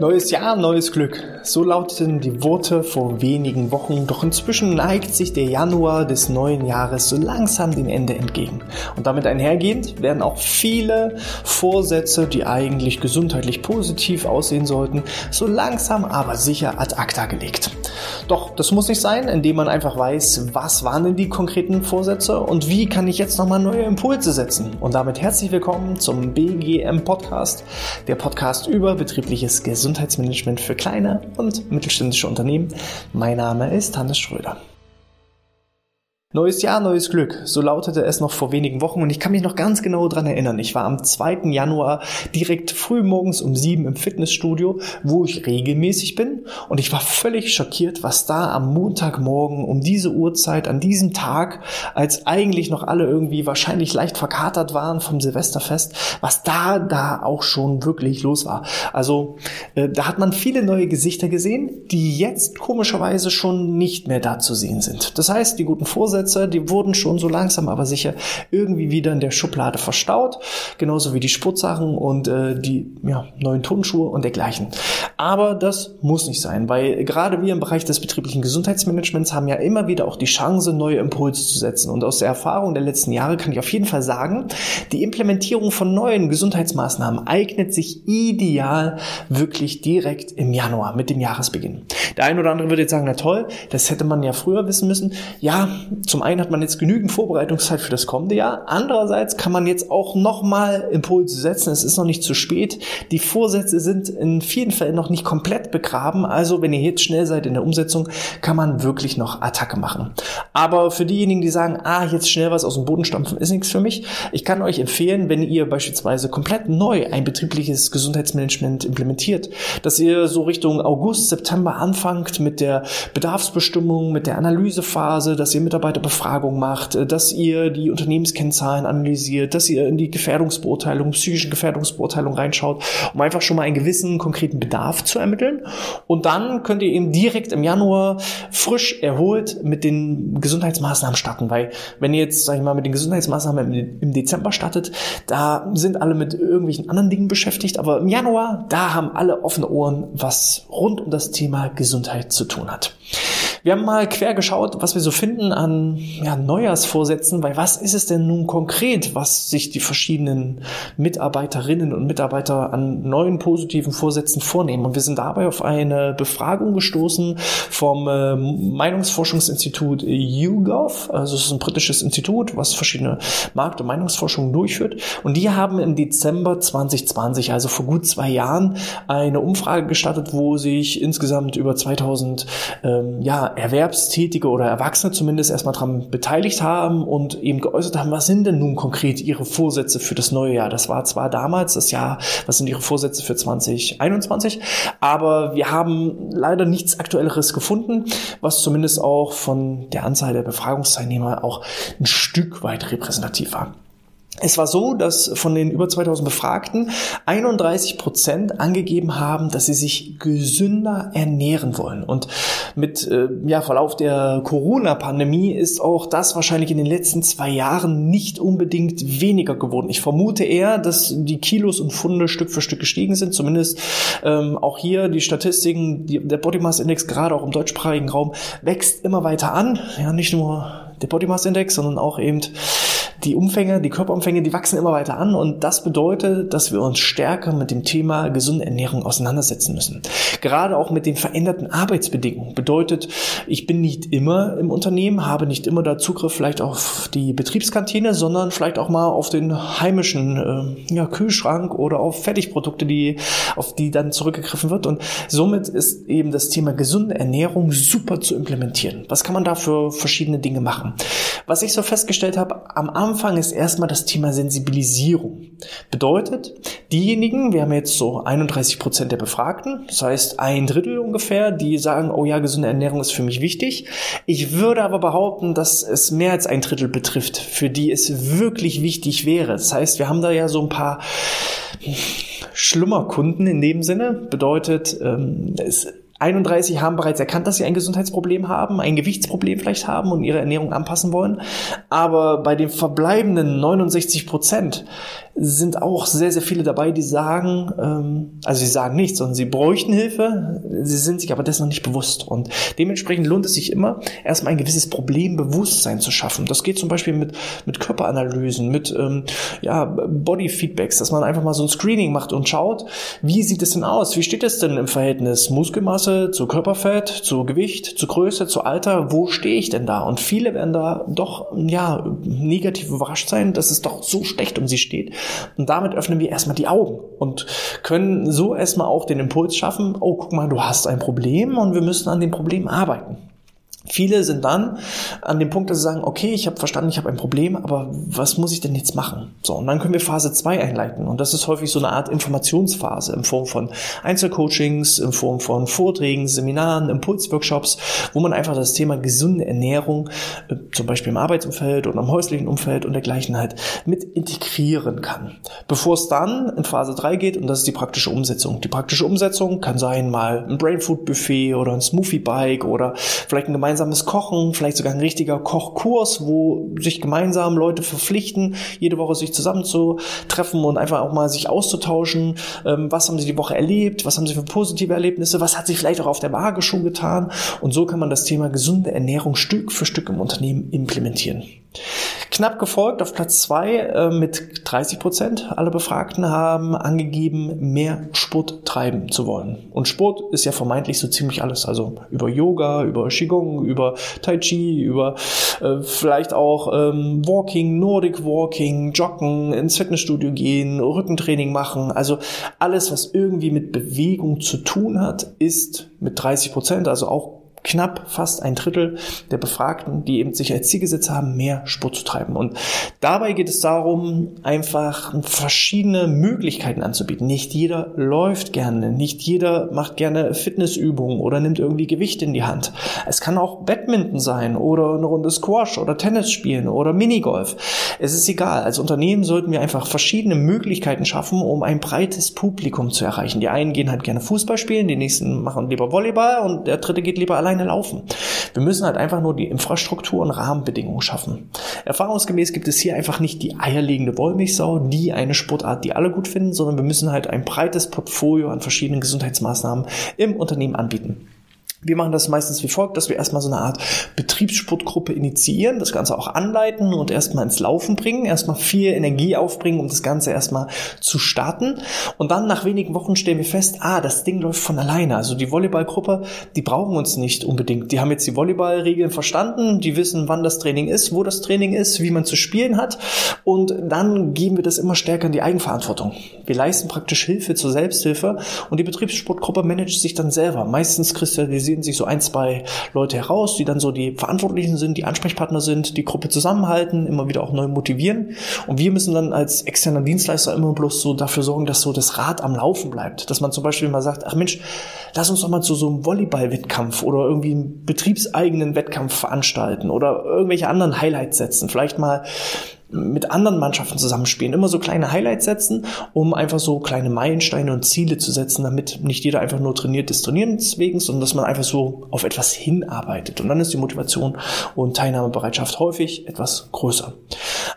Neues Jahr, neues Glück. So lauteten die Worte vor wenigen Wochen. Doch inzwischen neigt sich der Januar des neuen Jahres so langsam dem Ende entgegen. Und damit einhergehend werden auch viele Vorsätze, die eigentlich gesundheitlich positiv aussehen sollten, so langsam aber sicher ad acta gelegt. Doch das muss nicht sein, indem man einfach weiß, was waren denn die konkreten Vorsätze und wie kann ich jetzt nochmal neue Impulse setzen. Und damit herzlich willkommen zum BGM Podcast, der Podcast über betriebliches Gesundheitsmanagement für kleine und mittelständische Unternehmen. Mein Name ist Hannes Schröder. Neues Jahr, neues Glück. So lautete es noch vor wenigen Wochen und ich kann mich noch ganz genau dran erinnern. Ich war am 2. Januar direkt früh morgens um sieben im Fitnessstudio, wo ich regelmäßig bin und ich war völlig schockiert, was da am Montagmorgen um diese Uhrzeit an diesem Tag, als eigentlich noch alle irgendwie wahrscheinlich leicht verkatert waren vom Silvesterfest, was da da auch schon wirklich los war. Also äh, da hat man viele neue Gesichter gesehen, die jetzt komischerweise schon nicht mehr da zu sehen sind. Das heißt, die guten Vorsätze Vorsätze, die wurden schon so langsam aber sicher irgendwie wieder in der Schublade verstaut, genauso wie die Sportsachen und äh, die ja, neuen Turnschuhe und dergleichen. Aber das muss nicht sein, weil gerade wir im Bereich des betrieblichen Gesundheitsmanagements haben ja immer wieder auch die Chance, neue Impulse zu setzen. Und aus der Erfahrung der letzten Jahre kann ich auf jeden Fall sagen, die Implementierung von neuen Gesundheitsmaßnahmen eignet sich ideal wirklich direkt im Januar mit dem Jahresbeginn. Der eine oder andere würde jetzt sagen, na toll, das hätte man ja früher wissen müssen. Ja, zum einen hat man jetzt genügend Vorbereitungszeit für das kommende Jahr. Andererseits kann man jetzt auch nochmal Impulse setzen. Es ist noch nicht zu spät. Die Vorsätze sind in vielen Fällen noch nicht komplett begraben. Also wenn ihr jetzt schnell seid in der Umsetzung, kann man wirklich noch Attacke machen. Aber für diejenigen, die sagen, ah, jetzt schnell was aus dem Boden stampfen, ist nichts für mich. Ich kann euch empfehlen, wenn ihr beispielsweise komplett neu ein betriebliches Gesundheitsmanagement implementiert, dass ihr so Richtung August, September anfangt mit der Bedarfsbestimmung, mit der Analysephase, dass ihr Mitarbeiter Mitarbeiterbefragung macht, äh, dass ihr die Unternehmenskennzahlen analysiert, dass ihr in die Gefährdungsbeurteilung, psychischen Gefährdungsbeurteilung reinschaut, um einfach schon mal einen gewissen konkreten Bedarf zu ermitteln. Und dann könnt ihr eben direkt im Januar frisch erholt mit den Gesundheitsmaßnahmen starten, weil wenn ihr jetzt, sag ich mal, mit den Gesundheitsmaßnahmen im Dezember startet, da sind alle mit irgendwelchen anderen Dingen beschäftigt, aber im Januar, da haben alle offene Ohren, was rund um das Thema Gesundheit zu tun hat. Wir haben mal quer geschaut, was wir so finden an ja, Neujahrsvorsätzen, weil was ist es denn nun konkret, was sich die verschiedenen Mitarbeiterinnen und Mitarbeiter an neuen positiven Vorsätzen vornehmen? Und wir sind dabei auf eine Befragung gestoßen vom äh, Meinungsforschungsinstitut YouGov. Also es ist ein britisches Institut, was verschiedene Markt- und Meinungsforschungen durchführt. Und die haben im Dezember 2020, also vor gut zwei Jahren, eine Umfrage gestartet, wo sich insgesamt über 2000 ähm, ja, Erwerbstätige oder Erwachsene zumindest erstmal daran beteiligt haben und eben geäußert haben, was sind denn nun konkret ihre Vorsätze für das neue Jahr? Das war zwar damals das Jahr, was sind ihre Vorsätze für 2021, aber wir haben leider nichts Aktuelleres gefunden, was zumindest auch von der Anzahl der Befragungsteilnehmer auch ein Stück weit repräsentativ war. Es war so, dass von den über 2000 Befragten 31 Prozent angegeben haben, dass sie sich gesünder ernähren wollen. Und mit äh, ja, Verlauf der Corona-Pandemie ist auch das wahrscheinlich in den letzten zwei Jahren nicht unbedingt weniger geworden. Ich vermute eher, dass die Kilos und Funde Stück für Stück gestiegen sind. Zumindest ähm, auch hier die Statistiken, die, der Body Mass Index gerade auch im deutschsprachigen Raum wächst immer weiter an. Ja, nicht nur der Body Mass Index, sondern auch eben die Umfänge, die Körperumfänge, die wachsen immer weiter an und das bedeutet, dass wir uns stärker mit dem Thema gesunde Ernährung auseinandersetzen müssen. Gerade auch mit den veränderten Arbeitsbedingungen bedeutet, ich bin nicht immer im Unternehmen, habe nicht immer da Zugriff vielleicht auf die Betriebskantine, sondern vielleicht auch mal auf den heimischen äh, ja, Kühlschrank oder auf Fertigprodukte, die auf die dann zurückgegriffen wird und somit ist eben das Thema gesunde Ernährung super zu implementieren. Was kann man da für verschiedene Dinge machen? Was ich so festgestellt habe, am Anfang Anfang ist erstmal das Thema Sensibilisierung. Bedeutet, diejenigen, wir haben jetzt so 31 Prozent der Befragten, das heißt ein Drittel ungefähr, die sagen, oh ja, gesunde Ernährung ist für mich wichtig. Ich würde aber behaupten, dass es mehr als ein Drittel betrifft, für die es wirklich wichtig wäre. Das heißt, wir haben da ja so ein paar Schlummerkunden in dem Sinne. Bedeutet, ähm, es 31 haben bereits erkannt, dass sie ein Gesundheitsproblem haben, ein Gewichtsproblem vielleicht haben und ihre Ernährung anpassen wollen. Aber bei den verbleibenden 69 Prozent sind auch sehr, sehr viele dabei, die sagen, ähm, also sie sagen nichts, sondern sie bräuchten Hilfe, sie sind sich aber dessen noch nicht bewusst. Und dementsprechend lohnt es sich immer, erstmal ein gewisses Problembewusstsein zu schaffen. Das geht zum Beispiel mit, mit Körperanalysen, mit ähm, ja, Bodyfeedbacks, dass man einfach mal so ein Screening macht und schaut, wie sieht es denn aus? Wie steht es denn im Verhältnis Muskelmasse zu Körperfett, zu Gewicht, zu Größe, zu Alter? Wo stehe ich denn da? Und viele werden da doch ja negativ überrascht sein, dass es doch so schlecht um sie steht. Und damit öffnen wir erstmal die Augen und können so erstmal auch den Impuls schaffen, oh, guck mal, du hast ein Problem und wir müssen an dem Problem arbeiten. Viele sind dann an dem Punkt, dass sie sagen, okay, ich habe verstanden, ich habe ein Problem, aber was muss ich denn jetzt machen? So, und dann können wir Phase 2 einleiten. Und das ist häufig so eine Art Informationsphase in Form von Einzelcoachings, in Form von Vorträgen, Seminaren, Impulsworkshops, wo man einfach das Thema gesunde Ernährung, äh, zum Beispiel im Arbeitsumfeld oder im häuslichen Umfeld und dergleichen halt mit integrieren kann. Bevor es dann in Phase 3 geht, und das ist die praktische Umsetzung. Die praktische Umsetzung kann sein mal ein Brainfood Buffet oder ein Smoothie Bike oder vielleicht ein gemeinsames gemeinsames Kochen, vielleicht sogar ein richtiger Kochkurs, wo sich gemeinsam Leute verpflichten, jede Woche sich zusammenzutreffen und einfach auch mal sich auszutauschen. Ähm, was haben sie die Woche erlebt? Was haben sie für positive Erlebnisse? Was hat sich vielleicht auch auf der Waage schon getan? Und so kann man das Thema gesunde Ernährung Stück für Stück im Unternehmen implementieren. Knapp gefolgt auf Platz zwei äh, mit 30 Prozent aller Befragten haben angegeben, mehr Sport treiben zu wollen. Und Sport ist ja vermeintlich so ziemlich alles. Also über Yoga, über Qigong, über Tai Chi, über äh, vielleicht auch ähm, Walking, Nordic Walking, Joggen, ins Fitnessstudio gehen, Rückentraining machen. Also alles, was irgendwie mit Bewegung zu tun hat, ist mit 30 Prozent, also auch knapp fast ein Drittel der Befragten, die eben sich als Ziel gesetzt haben, mehr Sport zu treiben. Und dabei geht es darum, einfach verschiedene Möglichkeiten anzubieten. Nicht jeder läuft gerne, nicht jeder macht gerne Fitnessübungen oder nimmt irgendwie Gewicht in die Hand. Es kann auch Badminton sein oder eine Runde Squash oder Tennis spielen oder Minigolf. Es ist egal. Als Unternehmen sollten wir einfach verschiedene Möglichkeiten schaffen, um ein breites Publikum zu erreichen. Die einen gehen halt gerne Fußball spielen, die nächsten machen lieber Volleyball und der dritte geht lieber allein alleine laufen. Wir müssen halt einfach nur die Infrastruktur und Rahmenbedingungen schaffen. Erfahrungsgemäß gibt es hier einfach nicht die eierlegende Wollmilchsau, die eine Sportart, die alle gut finden, sondern wir müssen halt ein breites Portfolio an verschiedenen Gesundheitsmaßnahmen im Unternehmen anbieten. Wir machen das meistens wie folgt, dass wir erstmal so eine Art Betriebssportgruppe initiieren, das Ganze auch anleiten und erstmal ins Laufen bringen, erstmal viel Energie aufbringen, um das Ganze erstmal zu starten. Und dann nach wenigen Wochen stellen wir fest, ah, das Ding läuft von alleine. Also die Volleyballgruppe, die brauchen uns nicht unbedingt. Die haben jetzt die Volleyballregeln verstanden, die wissen, wann das Training ist, wo das Training ist, wie man zu spielen hat. Und dann geben wir das immer stärker in die Eigenverantwortung. Wir leisten praktisch Hilfe zur Selbsthilfe und die Betriebssportgruppe managt sich dann selber. Meistens kristallisiert kristallisieren sich so ein, zwei Leute heraus, die dann so die Verantwortlichen sind, die Ansprechpartner sind, die Gruppe zusammenhalten, immer wieder auch neu motivieren. Und wir müssen dann als externer Dienstleister immer bloß so dafür sorgen, dass so das Rad am Laufen bleibt. Dass man zum Beispiel mal sagt, ach Mensch, lass uns doch mal zu so einem Volleyball-Wettkampf oder irgendwie einen betriebseigenen Wettkampf veranstalten oder irgendwelche anderen Highlights setzen. Vielleicht mal mit anderen Mannschaften zusammenspielen, immer so kleine Highlights setzen, um einfach so kleine Meilensteine und Ziele zu setzen, damit nicht jeder einfach nur trainiert des Trainierens wegen, sondern dass man einfach so auf etwas hinarbeitet. Und dann ist die Motivation und Teilnahmebereitschaft häufig etwas größer.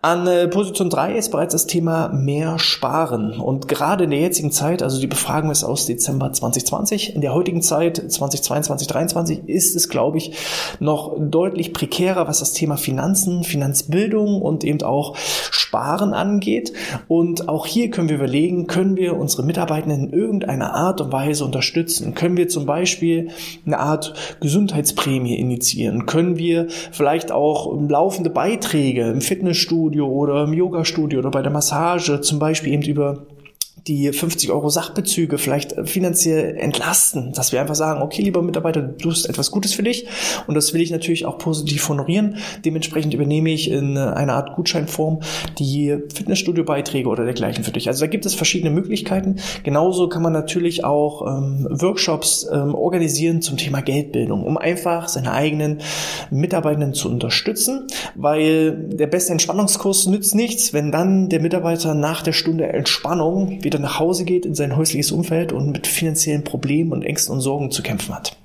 An äh, Position 3 ist bereits das Thema mehr sparen. Und gerade in der jetzigen Zeit, also die Befragung ist aus Dezember 2020, in der heutigen Zeit 2022, 2023 ist es, glaube ich, noch deutlich prekärer, was das Thema Finanzen, Finanzbildung und eben auch auch Sparen angeht. Und auch hier können wir überlegen, können wir unsere Mitarbeitenden in irgendeiner Art und Weise unterstützen? Können wir zum Beispiel eine Art Gesundheitsprämie initiieren? Können wir vielleicht auch laufende Beiträge im Fitnessstudio oder im Yogastudio oder bei der Massage zum Beispiel eben über die 50 Euro Sachbezüge vielleicht finanziell entlasten, dass wir einfach sagen, okay, lieber Mitarbeiter, du tust etwas Gutes für dich und das will ich natürlich auch positiv honorieren. Dementsprechend übernehme ich in einer Art Gutscheinform die Fitnessstudio-Beiträge oder dergleichen für dich. Also da gibt es verschiedene Möglichkeiten. Genauso kann man natürlich auch ähm, Workshops ähm, organisieren zum Thema Geldbildung, um einfach seine eigenen Mitarbeitenden zu unterstützen, weil der beste Entspannungskurs nützt nichts, wenn dann der Mitarbeiter nach der Stunde Entspannung wieder nach Hause geht in sein häusliches Umfeld und mit finanziellen Problemen und Ängsten und Sorgen zu kämpfen hat.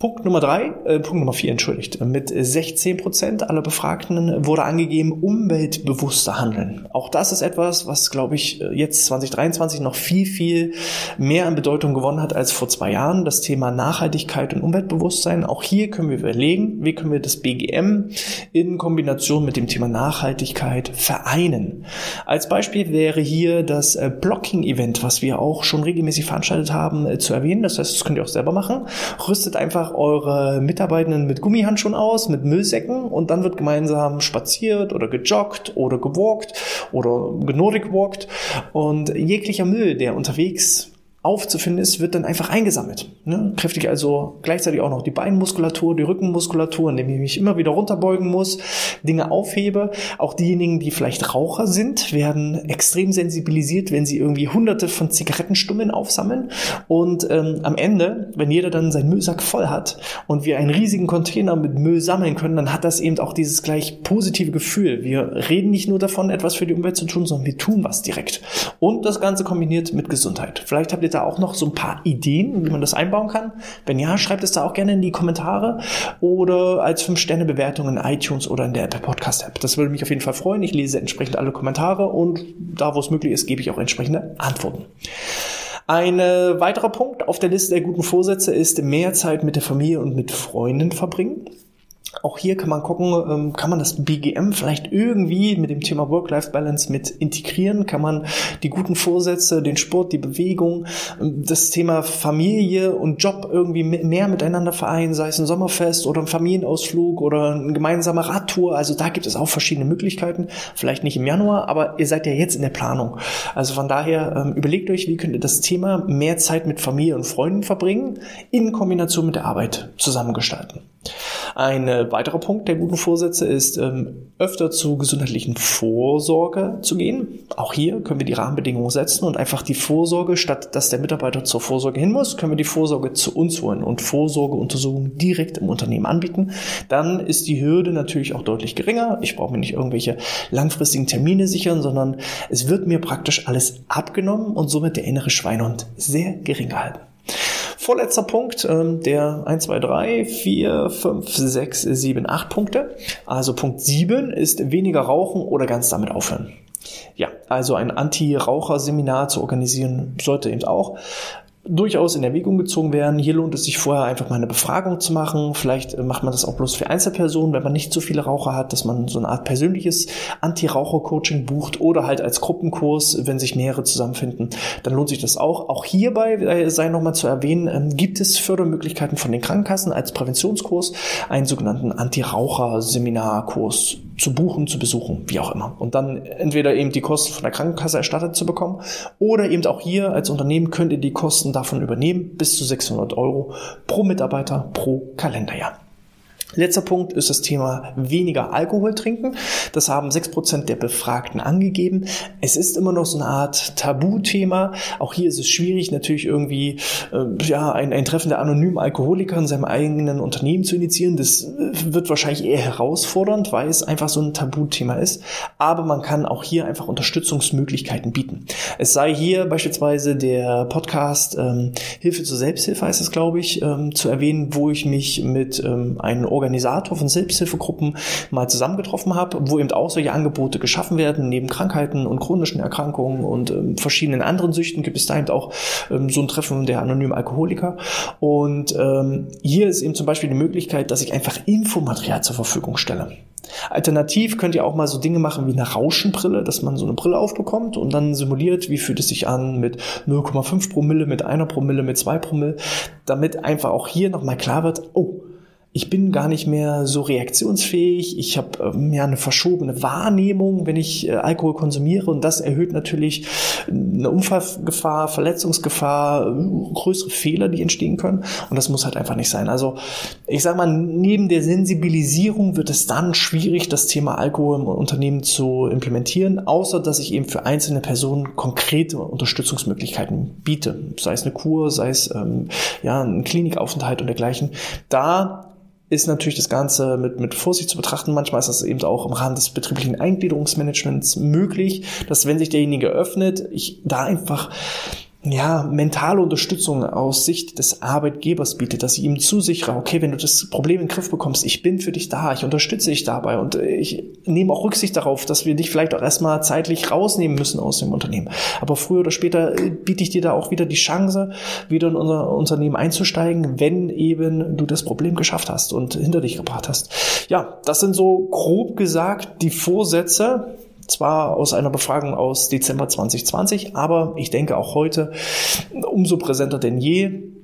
Punkt Nummer drei, äh, Punkt Nummer vier, entschuldigt. Mit 16 Prozent aller Befragten wurde angegeben, umweltbewusster handeln. Auch das ist etwas, was, glaube ich, jetzt 2023 noch viel, viel mehr an Bedeutung gewonnen hat als vor zwei Jahren. Das Thema Nachhaltigkeit und Umweltbewusstsein. Auch hier können wir überlegen, wie können wir das BGM in Kombination mit dem Thema Nachhaltigkeit vereinen. Als Beispiel wäre hier das äh, Blocking-Event, was wir auch schon regelmäßig veranstaltet haben, äh, zu erwähnen. Das heißt, das könnt ihr auch selber machen. Rüstet einfach einfach eure Mitarbeitenden mit Gummihandschuhen aus, mit Müllsäcken und dann wird gemeinsam spaziert oder gejoggt oder gewalkt oder genordic walkt. Und jeglicher Müll, der unterwegs aufzufinden ist, wird dann einfach eingesammelt. Ne? Kräftig also gleichzeitig auch noch die Beinmuskulatur, die Rückenmuskulatur, indem ich mich immer wieder runterbeugen muss, Dinge aufhebe. Auch diejenigen, die vielleicht Raucher sind, werden extrem sensibilisiert, wenn sie irgendwie hunderte von Zigarettenstummeln aufsammeln. Und ähm, am Ende, wenn jeder dann seinen Müllsack voll hat und wir einen riesigen Container mit Müll sammeln können, dann hat das eben auch dieses gleich positive Gefühl. Wir reden nicht nur davon, etwas für die Umwelt zu tun, sondern wir tun was direkt. Und das Ganze kombiniert mit Gesundheit. Vielleicht habt ihr da auch noch so ein paar Ideen, wie man das einbauen kann? Wenn ja, schreibt es da auch gerne in die Kommentare oder als 5-Sterne-Bewertung in iTunes oder in der Apple Podcast App. Das würde mich auf jeden Fall freuen. Ich lese entsprechend alle Kommentare und da, wo es möglich ist, gebe ich auch entsprechende Antworten. Ein weiterer Punkt auf der Liste der guten Vorsätze ist mehr Zeit mit der Familie und mit Freunden verbringen. Auch hier kann man gucken, ähm, kann man das BGM vielleicht irgendwie mit dem Thema Work-Life-Balance mit integrieren? Kann man die guten Vorsätze, den Sport, die Bewegung, ähm, das Thema Familie und Job irgendwie mehr miteinander vereinen, sei es ein Sommerfest oder ein Familienausflug oder eine gemeinsame Radtour? Also da gibt es auch verschiedene Möglichkeiten. Vielleicht nicht im Januar, aber ihr seid ja jetzt in der Planung. Also von daher ähm, überlegt euch, wie könnt ihr das Thema mehr Zeit mit Familie und Freunden verbringen in Kombination mit der Arbeit zusammengestalten. Ein äh, weiterer Punkt der guten Vorsätze ist, ähm, öfter zu gesundheitlichen Vorsorge zu gehen. Auch hier können wir die Rahmenbedingungen setzen und einfach die Vorsorge, statt dass der Mitarbeiter zur Vorsorge hin muss, können wir die Vorsorge zu uns holen und Vorsorgeuntersuchungen direkt im Unternehmen anbieten. Dann ist die Hürde natürlich auch deutlich geringer. Ich brauche mir nicht irgendwelche langfristigen Termine sichern, sondern es wird mir praktisch alles abgenommen und somit der innere Schweinehund sehr gering gehalten vorletzter Punkt, ähm, der 1, 2, 3, 4, 5, 6, 7, 8 Punkte. Also Punkt 7 ist weniger rauchen oder ganz damit aufhören. Ja, also ein Anti-Raucher-Seminar zu organisieren sollte eben auch durchaus in Erwägung gezogen werden. Hier lohnt es sich vorher einfach mal eine Befragung zu machen. Vielleicht äh, macht man das auch bloß für Einzelpersonen, wenn man nicht so viele Raucher hat, dass man so eine Art persönliches Anti-Raucher-Coaching bucht oder halt als Gruppenkurs, wenn sich mehrere zusammenfinden. Dann lohnt sich das auch. Auch hierbei äh, sei nochmal zu erwähnen, ähm, gibt es Fördermöglichkeiten von den Krankenkassen als Präventionskurs, einen sogenannten Anti-Raucher-Seminarkurs zu buchen, zu besuchen, wie auch immer. Und dann entweder eben die Kosten von der Krankenkasse erstattet zu bekommen oder eben auch hier als Unternehmen könnt ihr die Kosten davon übernehmen, bis zu 600 Euro pro Mitarbeiter pro Kalenderjahr. Letzter Punkt ist das Thema weniger Alkohol trinken. Das haben 6% der Befragten angegeben. Es ist immer noch so eine Art Tabuthema. Auch hier ist es schwierig, natürlich irgendwie äh, ja, ein, ein Treffen der anonymen Alkoholiker in seinem eigenen Unternehmen zu initiieren. Das äh, wird wahrscheinlich eher herausfordernd, weil es einfach so ein Tabuthema ist. Aber man kann auch hier einfach Unterstützungsmöglichkeiten bieten. Es sei hier beispielsweise der Podcast ähm, Hilfe zur Selbsthilfe heißt es, glaube ich, ähm, zu erwähnen, wo ich mich mit ähm, einem Organisator von Selbsthilfegruppen mal zusammengetroffen habe, wo eben auch solche Angebote geschaffen werden. Neben Krankheiten und chronischen Erkrankungen und ähm, verschiedenen anderen Süchten gibt es da eben auch ähm, so ein Treffen der anonymen Alkoholiker. Und ähm, hier ist eben zum Beispiel die Möglichkeit, dass ich einfach Infomaterial zur Verfügung stelle. Alternativ könnt ihr auch mal so Dinge machen wie eine Rauschenbrille, dass man so eine Brille aufbekommt und dann simuliert, wie fühlt es sich an mit 0,5 Promille, mit einer Promille, mit zwei Promille, damit einfach auch hier nochmal klar wird, oh, ich bin gar nicht mehr so reaktionsfähig, ich habe ähm, ja eine verschobene Wahrnehmung, wenn ich äh, Alkohol konsumiere. Und das erhöht natürlich eine Unfallgefahr, Verletzungsgefahr, größere Fehler, die entstehen können. Und das muss halt einfach nicht sein. Also ich sage mal, neben der Sensibilisierung wird es dann schwierig, das Thema Alkohol im Unternehmen zu implementieren, außer dass ich eben für einzelne Personen konkrete Unterstützungsmöglichkeiten biete, sei es eine Kur, sei es ähm, ja ein Klinikaufenthalt und dergleichen. Da ist natürlich das Ganze mit, mit Vorsicht zu betrachten. Manchmal ist das eben auch im Rahmen des betrieblichen Eingliederungsmanagements möglich, dass wenn sich derjenige öffnet, ich da einfach ja, mentale Unterstützung aus Sicht des Arbeitgebers bietet, dass ich ihm zusichere, okay, wenn du das Problem in den Griff bekommst, ich bin für dich da, ich unterstütze dich dabei und ich nehme auch Rücksicht darauf, dass wir dich vielleicht auch erstmal zeitlich rausnehmen müssen aus dem Unternehmen. Aber früher oder später äh, biete ich dir da auch wieder die Chance, wieder in unser Unternehmen einzusteigen, wenn eben du das Problem geschafft hast und hinter dich gebracht hast. Ja, das sind so grob gesagt die Vorsätze, zwar aus einer Befragung aus Dezember 2020, aber ich denke auch heute umso präsenter denn je.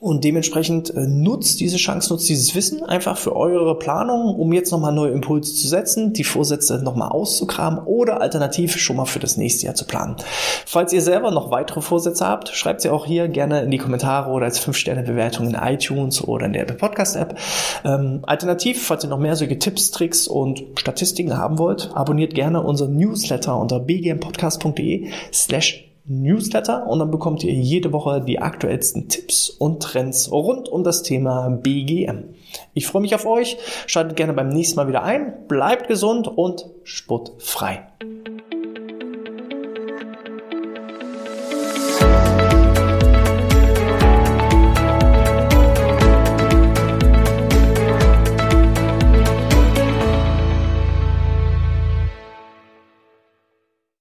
Und dementsprechend äh, nutzt diese Chance, nutzt dieses Wissen einfach für eure Planung, um jetzt nochmal neue Impulse zu setzen, die Vorsätze nochmal auszukramen oder alternativ schon mal für das nächste Jahr zu planen. Falls ihr selber noch weitere Vorsätze habt, schreibt sie auch hier gerne in die Kommentare oder als 5-Sterne-Bewertung in iTunes oder in der Podcast-App. Ähm, alternativ, falls ihr noch mehr solche Tipps, Tricks und Statistiken haben wollt, abonniert gerne unseren Newsletter unter bgmpodcast.de slash Newsletter und dann bekommt ihr jede Woche die aktuellsten Tipps und Trends rund um das Thema BGM. Ich freue mich auf euch, schaltet gerne beim nächsten Mal wieder ein, bleibt gesund und sportfrei.